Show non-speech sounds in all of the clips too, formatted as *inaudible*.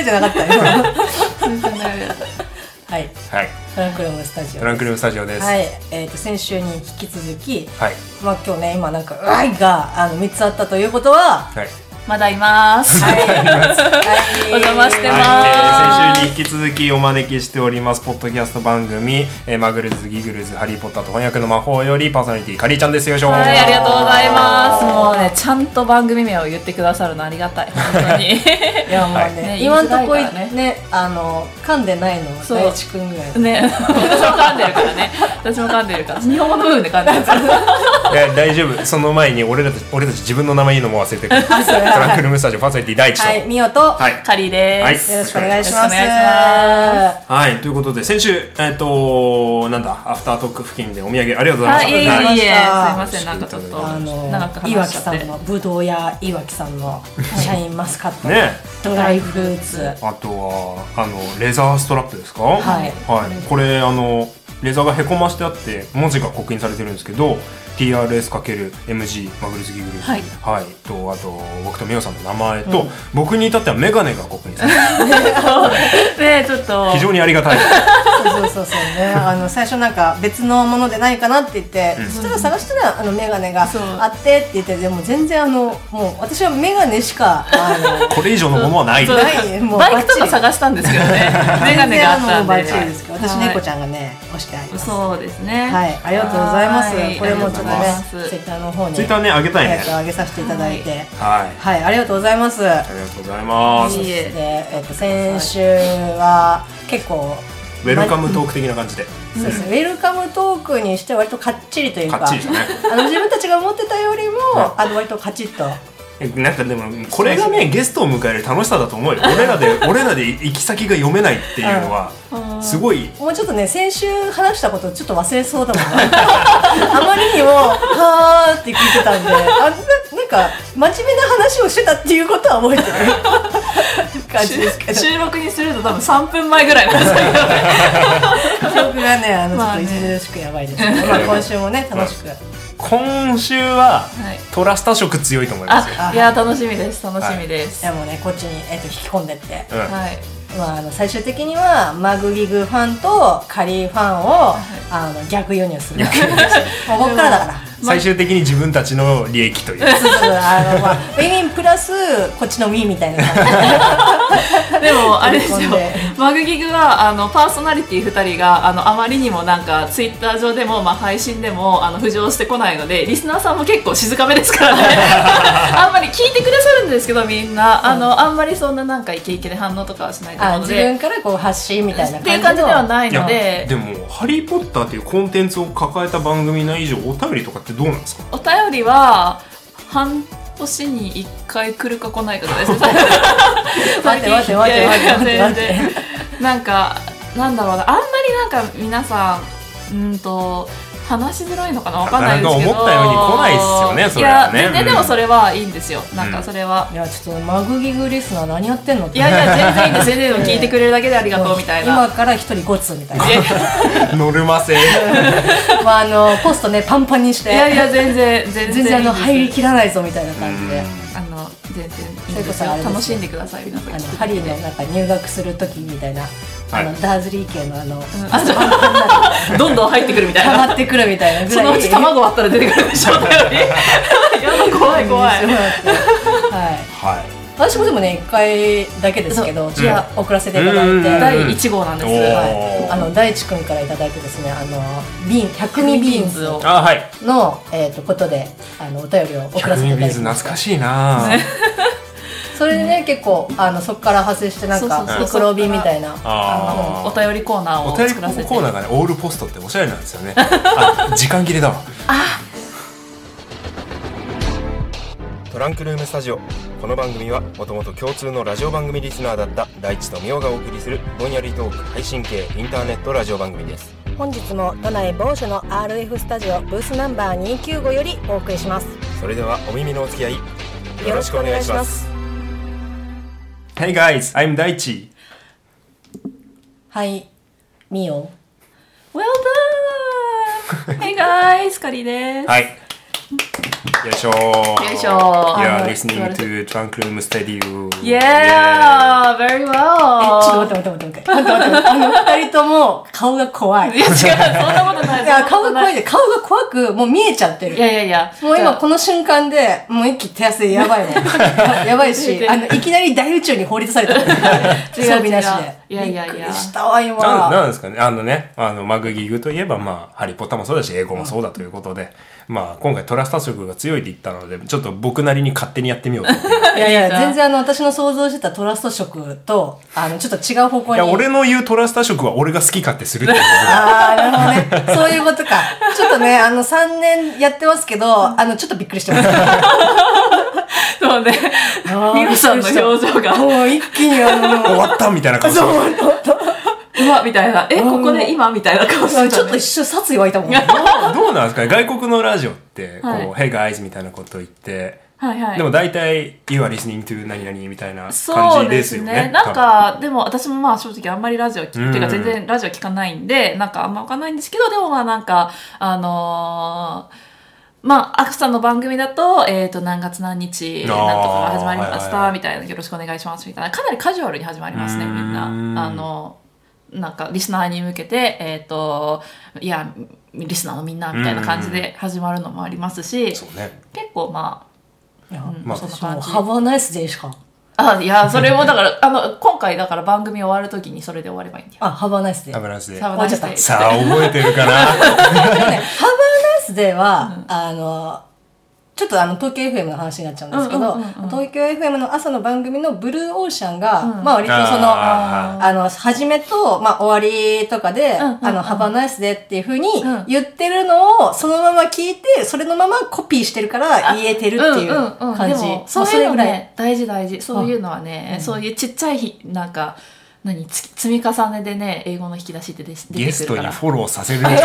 れじゃなかった。よ *laughs* はい。はい。トランクルームスタジオトランクルームスタジオです。はい、えー、と先週に引き続き、はい。まあ今日ね今なんか「うわい!」があの3つあったということははいまだいます。はい、*laughs* お邪魔してますはい、えー先週に引き続きお招きしておりますポッドキャスト番組「えーマグルズギグルズハリー・ポッターと翻訳の魔法」よりパーソナリティカリーちゃんですよいしょはい、ありがとうございます。もうね、ちゃんと番組名を言ってくださるのありがたい。本当に。*laughs* いやもうね、はいね今んとこ言いづらいからねあの噛んでないのそう大地君ぐらいね、私も噛んでるからね。私も噛んでるから。日本語の部分で噛んでるから。*laughs* いや大丈夫その前に俺らたち俺たち自分の名前言うのも忘れてるトランクルームスタジオパーソナリティ第一とはいみおと、はい。カリーです。よろしくお願いします。はい、ということで、先週、えっ、と、なんだ、アフタートーク付近でお土産ありがとうございまはい、した。いえいえいえ、すはい。いません、なんかちょっとあの話しちゃって。きさんのぶどう屋いわきさんのシャインマスカット、ね。ドライフルーツ。あとは、あの、レザーストラップですか？はい。はい。これ、あの、レザーがへこましてあって、文字が刻印されてるんですけど、TRS×MG マグルズギグルズ、はい。はい、とあと僕とみおさんの名前と、僕に至ってはメガネが刻印されて *laughs* ね、ちょっと。る。非常にありがたい。そ *laughs* うそうそうそうね。*laughs* あの最初なんか別のものでないかなって言って、そしたら探したらあのメガネがあってって言ってでも全然あのもう私はメガネしかあのこれ以上のものはない。ない。もうバイクとか探したんですけどね。メガネがあったんで。チリですけど私はい。猫ちゃんがね押してあります。そうですね。はい。ありがとうございます。はい。これもちょっとねありがとうございます。ツイッターの方にツイッターねあげたいね。えっと上げさせていただいて。はい。はい。ありがとうございます。ありがとうございます。いいえ。で、えっと先週は結構ウェルカムトーク的な感じで。そうですね、ウェルカムトークにして割とかっちりというかかっちりねあの自分たちが思ってたよりも、あの割とカチッとえ *laughs* なんかでもこれがねゲストを迎える楽しさだと思うよ。俺らで *laughs* 俺らで行き先が読めないっていうのはすごい。もうちょっとね先週話したことちょっと忘れそうだもんね。*laughs* あまりにも「はー」って聞いてたんであななんか真面目な話をしてたっていうことは覚えてる。感じですけど。収録にすると多分3分前ぐらいなんですけど記憶がねあのちょっと著しくやばいですけど、まあ、今週もね楽しく今週ははい。トラスタ色強いと思いますよ。あいや楽しみです。楽しみです、い。やもうねこっちに、えっと引き込んでって。うん。はい。まあ、あの最終的にはマグギグファンとカリーファンを、あの逆輸入する。*laughs* もうここからだから最終的に自分たちの利益という。そうそうそう。あの、まあ、ウィンウィンプラスこっちのウィンみたいな。感じででもあれですよ。*laughs* マグギグはあのパーソナリティ2人があのあまりにもなんかツイッター上でも、まあ、配信でもあの浮上してこないのでリスナーさんも結構静かめですからね。*laughs* あんまり聞いてくださるんですけどみんな。あのあんまりそんななんかイケイケで反応とかはしないと思あうので。自分からこう発信みたいな感じっていう感じではないので。でも「ハリー・ポッター」というコンテンツを抱えた番組の以上お便りとかってどうなんですか？お便りは半年に1回来るか来ないかですね。*laughs* 待って待って待って待って待ってなんかなんだろうな。あんまりなんか皆さんうんと話しづらいのかな？わかんないですけど。思ったように来ないっすよねそれはね。いや全然でもそれはいいんですよ、なんうん。かそれは、いやちょっとマグギグリスナー何やってんのって。いやいや *laughs* 全然いいんです全然聞いてくれるだけでありがとうみたいな。今から一人ゴツみたいな。*laughs* ノルマ制。*laughs* まああのポストねパンパンにして。いやいや全然全然全然あの入りきらないぞみたいな感じで。あの全然いいんですよ。楽しんでください皆さん。あのハリーのなんか入学する時みたいな、あのダーズリー系のあの、あそうどんどん入ってくるみたいな。溜まってくるみたいなそのうち卵割ったら出てくるでしょ *laughs* うねやだ怖い怖い。はい。はい。私もでもね1回だけですけどそういや送らせていただいうん。て、第1号なんです。はい、あの大地君からいただいてですねあのビーン百味ビーンズを。あはい。の、えー、とことであのお便りを送らせていただ100ビーズいて懐かしいな *laughs* それでね結構あのそこから派生してなんかそうそうそう。ミクロビみたいなあお便りコーナーをお便り作らせてコーナーがねオールポストっておしゃれなんですよね。*laughs* あ時間切れだわ。トランクルームスタジオ。この番組はもともと共通のラジオ番組リスナーだった大地とみおがお送りするぼんやりトーク配信系インターネットラジオ番組です。本日も都内某所の RF スタジオブースナンバー295よりお送りします。それではお耳のお付き合いよよろしくお願いします Hey guys, I'm 大地はいみお Well Hey guys! カリーです。はい。よいしょー。よいしょー You're listening to Trunk Room Studio. Yeah! Very え well! ちょっと待って待って待って待って待って待ってあの二人とも顔が怖い *laughs* いや、違う、そんなことない。いや顔が怖いい。で顔が怖くもう見えちゃってるいやいやいや。もう今この瞬間で、もう一気手汗でやばいね。*laughs* やばいし、あの、いきなり大宇宙に放り出された。*laughs* 装備なしで。いやいやいやびっくりしたわ、今。なんなんですかねあのね、あの、マグギグといえば、まあ、ハリーポッターもそうだし、英語もそうだということで、まあ、今回トラスタ色が強いって言ったので、ちょっと僕なりに勝手にやってみようと思って。*laughs* いやいや、いいな全然あの、私の想像してたトラスト色と、あの、ちょっと違う方向に。いや、俺の言うトラスタ色は俺が好き勝手するっていうことでああ、なるほどね。そういうことか。ちょっとね、あの、3年やってますけど、あの、ちょっとびっくりしてます。そうね。ミロさんの表情が、もう一気にあの、終わったみたいな顔してそう、るうわ、みたいな。え、ここで今みたいな顔してたねちょっと一瞬殺意湧いたもん。*laughs* どうどうなんですかね？外国のラジオって、こう、はい Hey guys みたいなこと言って、はいはい。でも大体、You are listening to 何々みたいなそ感じうでですよね。すね。なんか、でも私もまあ正直あんまりラジオ聞うんく、てか全然ラジオ聞かないんで、なんかあんまわかんないんですけど、でもまあなんか、あのーまあ、アクさんの番組だと、えっ、と、何月何日、なんとかが始まりました、みたいな、よろしくお願いします、みたいな、かなりカジュアルに始まりますね、みんな。うんあの、なんか、リスナーに向けて、えっ、と、いや、リスナーのみんな、みたいな感じで始まるのもありますし、そうね。結構まいやうんまあそんな感じ。ハバーナイスしか。あ、いや、それもだから、*laughs* あの、今回だから番組終わるときにそれで終わればいいんだよ。あ、ハバーナイスデー。油なしで。サさバナしてあ、覚えてるかな？*laughs* ハバーナイスデーは、あの、ちょっとあの、東京 FM の話になっちゃうんですけど、うんうんうんうん。東京 FM の朝の番組のブルーオーシャンが、うん。まあ割とその、ああの、始めと、まあ終わりとかで、うんうんうん。あの、ハバーナイスデーっていう風にうん。言ってるのを、そのまま聞いて、それのままコピーしてるから言えてるっていううんうんうん。感じ。でもそうまあいうのぐらい。ね大事大事。そういうのはね、うん。そういうちっちゃいひなんか何つ積み重ねでね英語の引き出しって出出てくるから。ゲストにフォローさせるんじゃない。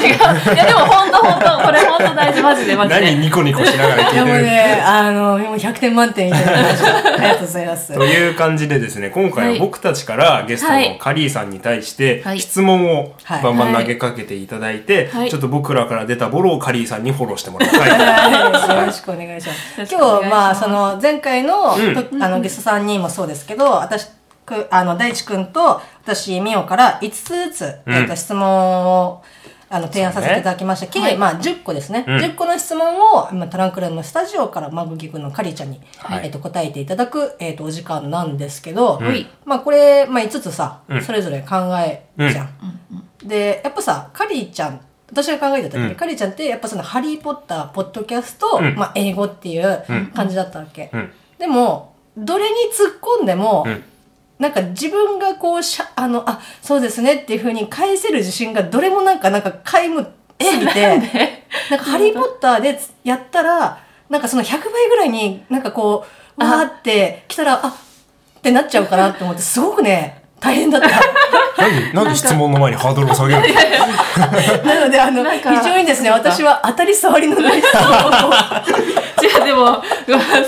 違う違ういやでも本当本当これ本当大事マジでマジ何でニコニコしながら聞でもいてる。ね、あの、もう100点満点いただきました。ありがとうございます。という感じでですね、今回は僕たちからゲストのカリーさんに対してはい。質問をはい。バンバン投げかけていただいて、はい。ちょっと僕らから出たボロをカリーさんにフォローしてもらいたい。はい、よろしくお願いします。よろしくお願いします。今日、まあ、その、前回の、うん。とあの、ゲストさんにもそうですけど、私、くあの、大地くんと、私、みおから5つずつ、うん。えっと、質問を、あの、提案させていただきました。計、はい。まあ、10個ですね。うん。10個の質問を、今、トランクルームのスタジオから、マグギ君のカリーちゃんに、はい。えっと、答えていただく、えっと、お時間なんですけど、うん。まあ、これ、まあ、5つさ、うん。それぞれ考えるじゃん。で、やっぱさ、カリーちゃん、私が考えた時に、うん。カリーちゃんって、やっぱその、ハリーポッター、ポッドキャスト、うん。まあ、英語っていう感じだったわけ。うん。でも、どれに突っ込んでも、うんなんか自分がこうしゃ、あの、あ、そうですねっていう風に返せる自信がどれもなんか、なんか皆無すぎて、なんかハリーポッターでやったら、なんかその100倍ぐらいになんかこう、わーって来たら、あってなっちゃうかなって思って、すごくね、大変だった。何なんで質問の前にハードルを下げるの？なので、あの、非常にですね、私は当たり障りのない質問を。*laughs* 違うでも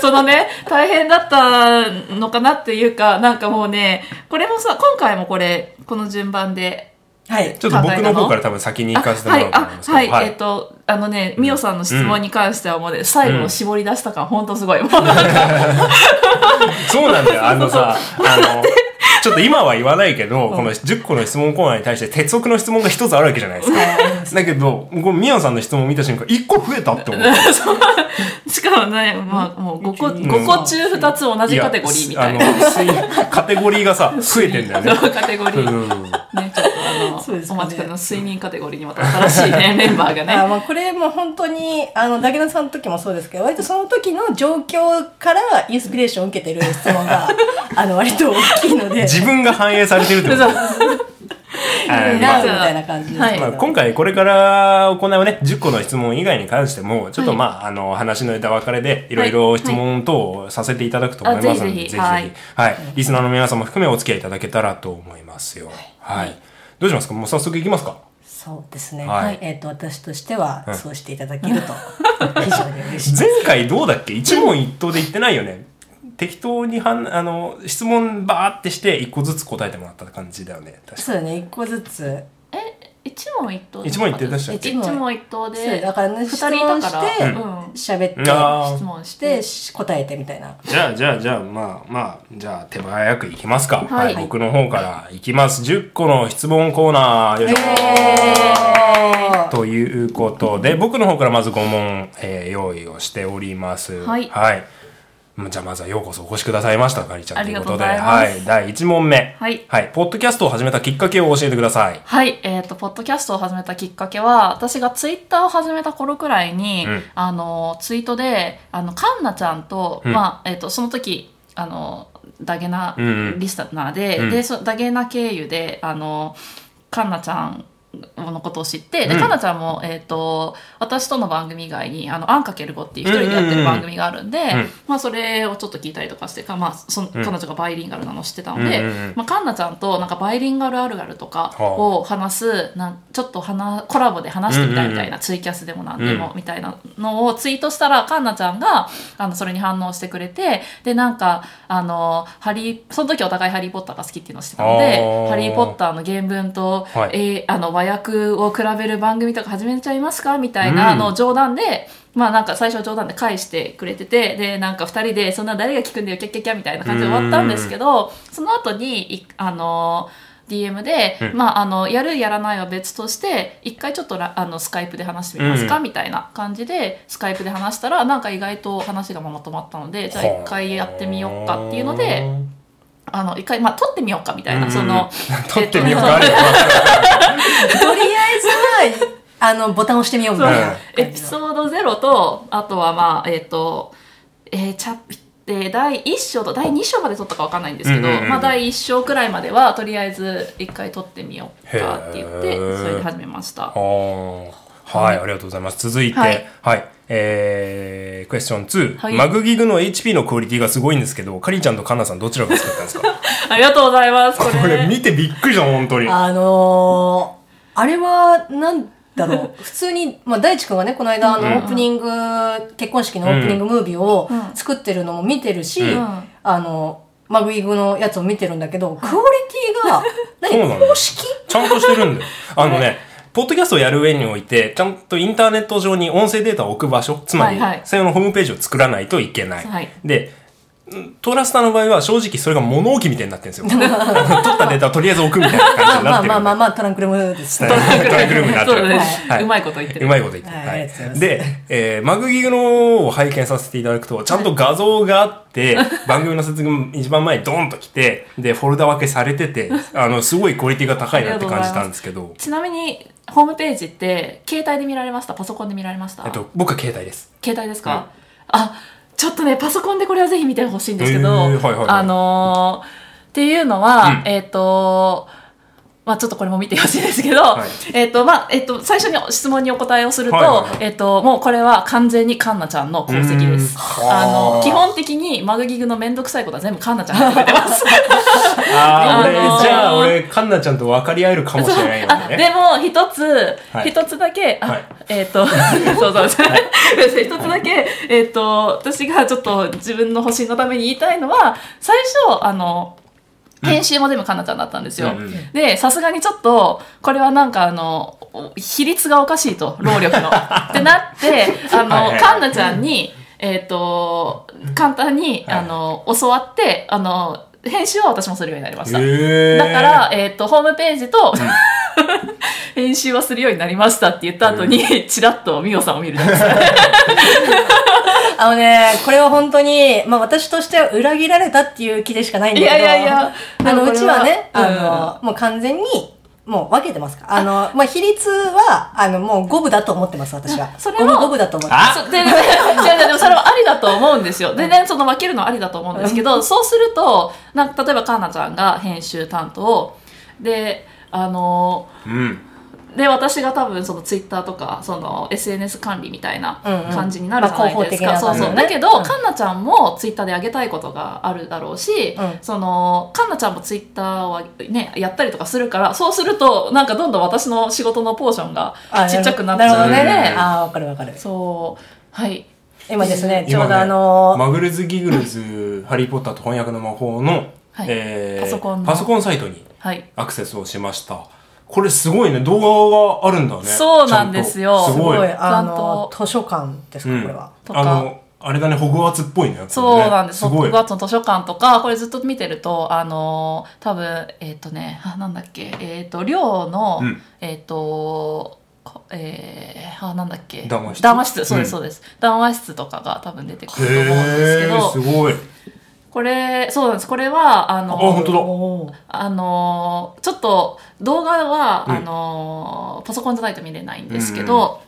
そのね大変だったのかなっていうかなんかもうねこれもさ今回もこれこの順番ではい。ちょっと僕の方から多分先に行かせてもらおうと思います。はい、あはい、えっ、と、あのね、みおさんの質問に関してはもうね、最後を絞り出した感、ほんとすごい。もうなんか、*laughs* そうなんだよ。あのさ、あの、*laughs* ちょっと今は言わないけど、この10個の質問コーナーに対して鉄則の質問が一つあるわけじゃないですか。だけど、こうミヤさんの質問を見た瞬間、1個増えたって思う。しかもね、まあ、もう5個、5個中2つ同じカテゴリーみたいな。やあの水カテゴリーがさ、増えてんだよね。*laughs* カテゴリー。うんね、ちょっとあの、そうですね。お待ちかねの睡眠カテゴリーにまた新しいね、メンバーがね。*laughs* あまあこれも本当にあのダゲナさんの時もそうですけど割とその時の状況からインスピレーションを受けてる質問が *laughs* あの割と大きいので。自分が反映されてるってこと？そうはいいいなまあみたいな感じですはいけどまあ、今回これから行うね、10個の質問以外に関しても、ちょっとまあ、あの、話の枝分かれで、いろいろ質問等をさせていただくと思いますので、あぜひぜひ。はい。リスナーの皆さんも含めお付き合いいただけたらと思いますよ。はい。どうしますか？もう早速いきますか？そうですね。はい。はい、えっ、と私としてはそうしていただけると *laughs* 非常に嬉しい前回どうだっけ？一問一答で言ってないよね。適当にはん、あの、質問バーってして、一個ずつ答えてもらった感じだよね。確かそうだね。一個ずつえ、一問問一答一問一答でしたっけ？一問一答そうでだからね二質人いたから。問してうん。喋って質問して答えてみたいな。じゃあじゃあじゃあまあまあじゃあ手早くいきますか。はい。僕の方からいきます。10個の質問コーナーよいしょえーということで僕の方からまず5問、えー用意をしております。はい。うんじゃあまずはようこそお越しくださいましたかりちゃんということで。はい。第1問目。はい。はい。ポッドキャストを始めたきっかけを教えてください。はい、えっ、と、ポッドキャストを始めたきっかけは、私がツイッターを始めた頃くらいに、うん。あの、ツイートで、あの、カンナちゃんと、うん。まあ、えっ、と、その時、あの、ダゲナうんうん。リスナーで、うん。で、そダゲナ経由で、あの、カンナちゃんのことを知って、で、うん。カンナちゃんも、えっ、と、私との番組以外に、あの、アンかける5っていう一人でやってる番組があるんで、ん。まあ、それをちょっと聞いたりとかして、かまあ、その彼女がバイリンガルなのを知ってたので、うんうんうん。まあ、カンナちゃんとなんかバイリンガルあるあるとかを話す、なんちょっと話コラボで話してみたいみたいな、ツイキャスでもなんでも、うんみたいなのをツイートしたらカンナちゃんがあのそれに反応してくれてでなんかあのハリーその時お互いハリー・ポッターが好きっていうのを知ってたのあでー。ハリー・ポッターの原文と、はい。えーあの和訳を比べる番組とか始めちゃいますか？みたいなのを冗談で、まあなんか最初は冗談で返してくれてて、で、なんか二人で、そんな誰が聞くんだよ、キャッキャッキャみたいな感じで終わったんですけど、その後に、いあの、DM で、うん。まあ、あの、やるやらないは別として、一回ちょっとらあのスカイプで話してみますか、うん。みたいな感じで、スカイプで話したら、なんか意外と話がまとまったので、じゃあ一回やってみようかっていうので、あの、一回、まあ、撮ってみようかみたいな、うん。その、*laughs* 撮ってみようか *laughs* とりあえずはあのボタンを押してみようみたいなエピソード0と、あとはまあ、えっ、と、えー、チャプで第1章と第2章まで撮ったかわかんないんですけど、まあ第1章くらいまではとりあえず一回撮ってみようかって言ってそれで始めました。あー。はい、ありがとうございます。続いて、ははいい、えー、クエスチョン2、はい。マグギグの HP のクオリティがすごいんですけど、カリちゃんとカンナさんどちらが作ったんですか？ありがとうございます。これ。これ見てびっくりした、本当に。あのー、あれはなんだろう。*laughs* 普通に、まあ、大地君がねこの間あのうん。オープニング、結婚式のオープニングムービーをうん。作ってるのも見てるし、うん。あのマグイグのやつを見てるんだけどクオリティが何？公式？ちゃんとしてるんだよ。あのね、*laughs* ポッドキャストをやる上において、ちゃんとインターネット上に音声データを置く場所、つまり、専用のホームページを作らないといけない。はい。で、んトラスターの場合は正直それが物置みたいになってるんですよ。*laughs* 取ったデータをとりあえず置くみたいな感じまあまあになってる。まあまあまあトランクルームですね。トランクルームになってる。はい。うまいこと言ってる。うまいこと言ってる。はい。で、えーマグギグのを拝見させていただくと、ちゃんと画像があって、*laughs* 番組の説明も一番前にドーンと来て、で、フォルダ分けされてて、あの、すごいクオリティが高いなって感じたんですけど、ちなみにホームページって携帯で見られました？パソコンで見られました？えっと、僕は携帯です。携帯ですか、あちょっとねパソコンでこれはぜひ見てほしいんですけど、へーはいはいはい。あのーっていうのは、うん。えっ、とまあちょっとこれも見てほしいですけど、はい。えっ、と、まあ、えっ、と、最初に質問にお答えをすると、はいはいはい。えっ、と、もうこれは完全にカンナちゃんの功績です。あのは、あ。基本的にマグギグのめんどくさいことは全部カンナちゃんがやってくれてます。ああのーじゃあ俺、カンナちゃんと分かり合えるかもしれないよあでね。も一つはい。一、つだけえっ、と *laughs* そうそうそう。一つだけえっ、と私がちょっと自分の保身のために言いたいのは最初あの編集も全部かなちゃんだったんですよ。で、さすがにちょっと、これはなんかあの、比率がおかしいと、労力の。ってなって、あの、いカンナちゃんに、えっ、と、簡単に、はい。あの、教わって、あの、編集は私もするようになりました。だから、えっ、と、ホームページと、*laughs* 編集はするようになりましたって言った後に、ちらっとミオさんを見るです。か。*laughs* あのね、これは本当に、まあ私としては裏切られたっていう気でしかないんだけど、いやいやいや。あの、うちはね、うん。あの、もう完全に、もう分けてますから。あの、まあ比率は、あの、もう五分だと思ってます、私は。それは五分五分だと思ってあます。そうでででででもそれはありだと思うんですよ。全然その分けるのはありだと思うんですけど、そうすると、なんか例えばカーナちゃんが編集担当で、あのうん。で私が多分そのツイッターとかその SNS 管理みたいなうんうん。感じになるじゃないですか、まあ広報的なそうそう、だけど、うん。カンナちゃんもツイッターで上げたいことがあるだろうし、うん。そのカンナちゃんもツイッターはねやったりとかするからそうするとなんかどんどん私の仕事のポーションがあちっちゃくなっちゃうので、ね。うんああ、わかるわかる。そう。はい。今ですね、ちょうどあの、マグルズ・ギグルズ、ハリー・ポッターと翻訳の魔法の、はい。えーパソコンの。パソコンサイトにはい。アクセスをしました。これすごいね。動画があるんだね。そうなんですよちゃんとすごい。あんとの、図書館ですか、これは。とかあの、あれだね、ホグワーツっぽいね。そうなんです。すホグ。ワーツの図書館とか、これずっと見てると、あのー多分、えっ、とね、あ、なんだっけ、えっ、と、寮の、うんえっ、と、こえー、あ、なんだっけ。談話室談話室、そうです、うんそうです。談話室とかが多分出てくると思うんですけへどー、、すごい。これ、そうなんです。これは、あのあ、本当だ。あのーちょっと動画は、うんあのーパソコンじゃないと見れないんですけど、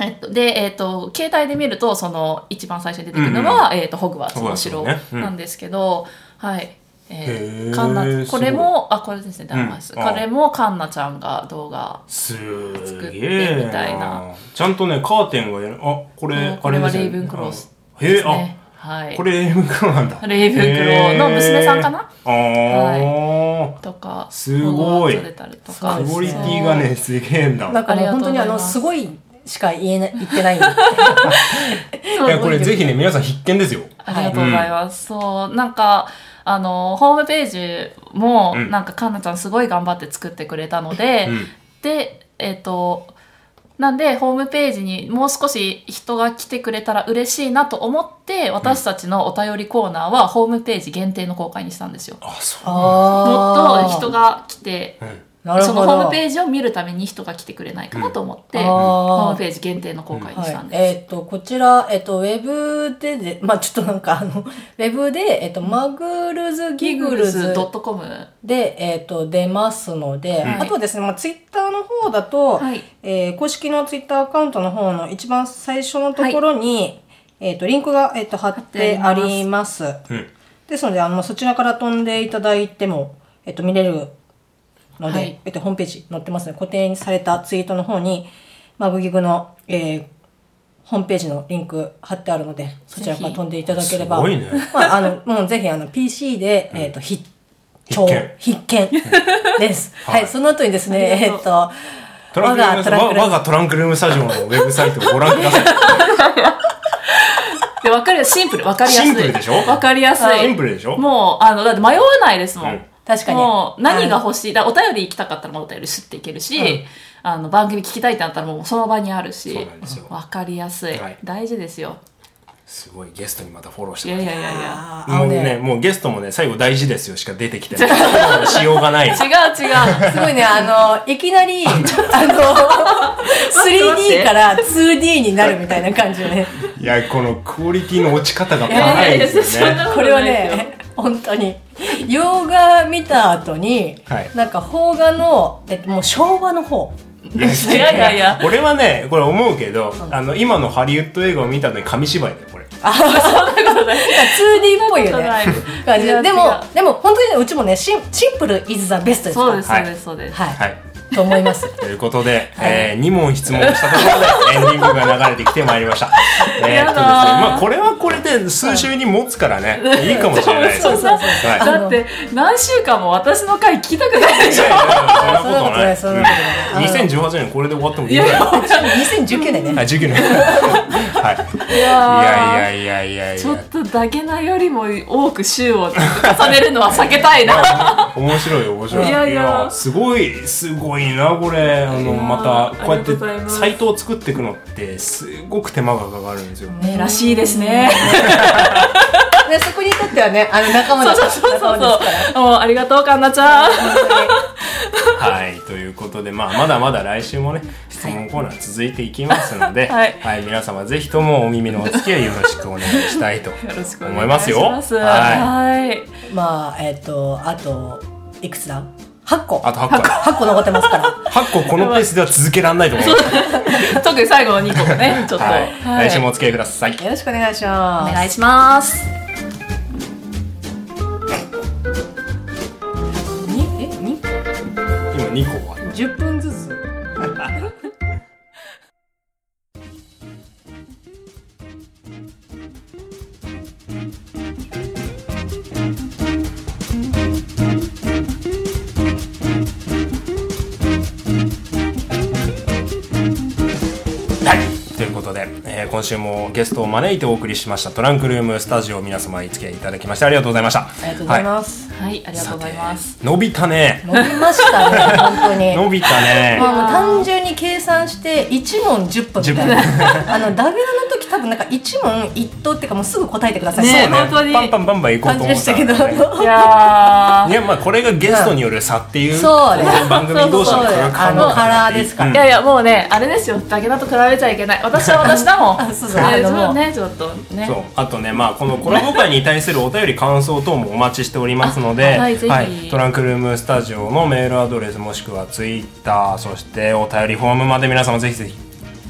えっと、で、えっと、携帯で見ると、その、一番最初に出てくるのは、えっと、ホグワーツの城なんですけど、はい。へーえー、カンナこれも、あ、これですね、ダンマス。うんあこれもカンナちゃんが動画。す作ってみたいなちゃんとね、カーテンがやる。あ、これ、これはレイブンクロースあへえ、あ、ね。はい。これレイブンクローなんだ。レイブンクローの娘さんかな？あとか、すごいとか。すークオリティがね、すげえんだ。なんかもうありがとう本当にあの、すすごいしか言えない、言ってない。*laughs* いや、これぜひね、皆さん必見ですよ。ありがとうございます。そう、なんか、あの、ホームページも、うんなんか、かんなちゃんすごい頑張って作ってくれたので、うんで、えっ、と、なんで、ホームページにもう少し人が来てくれたら嬉しいなと思って、私たちのお便りコーナーはホームページ限定の公開にしたんですよ。あ、そう。もっあと人が来て。そのホームページを見るために人が来てくれないかなと思って、うんホームページ限定の公開にはいしたん。です。えっ、と、こちら、えっ、と、ウェブでで、まあちょっとなんかあの、*laughs* ウェブで、えっ、と、マグルズギグルズ .com で、えっ、と、出ますので、はいあとはですね、まあツイッターの方だと、はいえー公式のツイッターアカウントの方の一番最初のところに、えっ、と、リンクが、えっ、と、貼ってあります。うん。ですので、あの、そちらから飛んでいただいても、えっと、見れるので、はいえっと、ホームページ載ってますね。固定されたツイートの方に、マグギグの、えーホームページのリンク貼ってあるので、そちらから飛んでいただければ。すごいねまあ、あの、*laughs* もうぜひ、あの、PC で、えっと、必聴必見必見 *laughs* です。ははいい、その後にですね、えっと、トランクルーム我がトランクルーム我がトランクルームスタジオのウェブサイトをご覧ください。*laughs* で、わかるシンプル、わかりやすい。シンプルでしょ？わかりやすい。シンプルでしょ？もう、あの、だって迷わないですもん。うん確かに。もう、何が欲しい？だお便り行きたかったらお便りすっていけるし、うんあの、番組聞きたいってなったらもうその場にあるしわかりやすい,、はい大事ですよ。すごいゲストにまたフォローしいてもらってやいやいやいや。もうね、ね、もうゲストもね、最後大事ですよしか出てきてない。しようがない。違う違う。すごいね、あの、いきなり、*laughs* あの、3D から 2D になるみたいな感じでね。いや、このクオリティの落ち方がいや高いいやいや、ですよね。これは。ね、本当に。洋画見た後に、はいなんか邦画の、えっと、もう昭和の方。いやいやいや。俺はね、これ思うけど、あの、今のハリウッド映画を見たのに紙芝居だよ、これ。あ、そんなことない。2D っぽいよね。感じで。でもでも本当にね、うちもね、シンシンプル is the best ですから。そうです、そうです、そうです。はい。はい。と思います。ということで、えー、2問質問したところでエンディングが流れてきてまいりました。えーっとですね、まあこれはこれで数週に持つからね、*laughs* いいかもしれないです。そうそうそうはい。だって、何週間も私の回聞きたくないでしょいやいやそんなことない。そんなことないそんなことない2018年これで終わってもいいぐらい。は2019年ね。い、19年。はい。いいややいやいやいやいちょっや。とだけなよりも多く週を重ねるのは避けたいな。面白い面白い。いやいやすごい、すごいな、これ。あの、また、こうやって、サイトを作っていくのって、すごく手間がかかるんですよ。ねらしいですね。で、そこにとってはね、あの仲間だそうそうそう仲間ですから。そう。もうありがとう、かんなちゃん。はい、ということで、まあ、まだまだ来週もね、質問コーナー続いていきますので、はい皆様ぜひともお耳のお付き合いよろしくお願いしたいとよろしくお思願いしいますよ。ます。ははい。まあ、えっ、と、あと、いくつだ？?8 個。あと8個8個残ってますから。8個このペースでは続けられないと思います。*laughs* 特に最後の2個もね、*laughs* ちょっと。はい、来週もお付き合いください。よろしくお願いします。お願いします。今2個は？10分ずつ *laughs* 週もゲストを招いてお送りしましたトランクルームスタジオ皆様に付き合いいただきましてありがとうございました。ありがとうございはます、はい。ありがとうございます。伸びたね。伸びましたね本当に。*laughs* 伸びたね。まあ、単純に計算して1問10分みたいな。あのダベラの時多分なんか1問1答っていうかもうすぐ答えてください。ね本当に。パンパンパンパン行こうと思った。んだよね感じでしたけど。いや *laughs* いやまあこれがゲストによる差っていう、そうね。この番組同士の化学あ反応のカラーですから。ーいやいやもうねあれですよ。武田と比べちゃいけない。私は私だもん。あ *laughs* そうそう。ねあねちょっとね。そう。あとねまあこのコラボ会に対するお便り感想等もお待ちしておりますので、あはい。トランクルームスタジオのメールアドレスもしくはツイッターそしてお便りフォームまで皆様ぜひぜひ、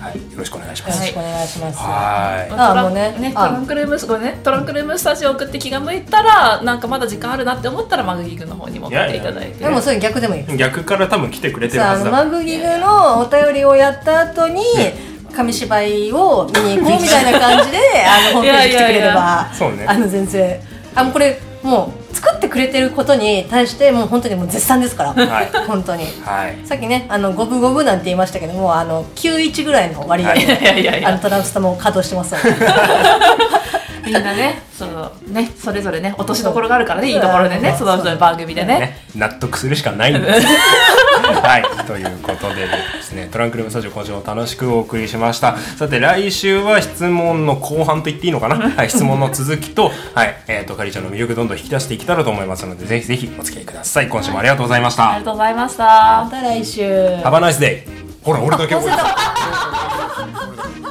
はい、よろしくお願いします。よろしくお願いします、はい。トランあもうねトあランクルームすごいね。トランクルームスタジオ送って気が向いたらなんかまだ時間あるなって思ったらマグギグの方にも送っていただいて。でもそれ逆でもいいです。逆から多分来てくれてるさああはずだのマグギグのお便りをやった後に紙芝居を見に行こうみたいな感じであのホームページ来てくれれば *laughs* そうね。あの全然。あもうこれもう作ってくれてることに対してもう本当にもう絶賛ですから、はい。*laughs* 本当に。はい。さっきねあの五分五分なんて言いましたけどもあの91ぐらいの割合で、はい。いやいやいやあのトランスタも稼働してますので。*laughs* みんなねそのねそれぞれね落としどころがあるからねいいところでねそそうの番組でね。ね、納得するしかないんです。*laughs* はい、ということでですね、トランクルームスタジオ今週も楽しくお送りしました。さて来週は質問の後半と言っていいのかな、はい、質問の続きと、はい、えっ、とかりちゃんの魅力どんどん引き出していけたらと思いますので、ぜひぜひお付き合いください。今週もありがとうございました。ありがとうございましたまた来週 Have a nice day. ほら、俺だけ *laughs*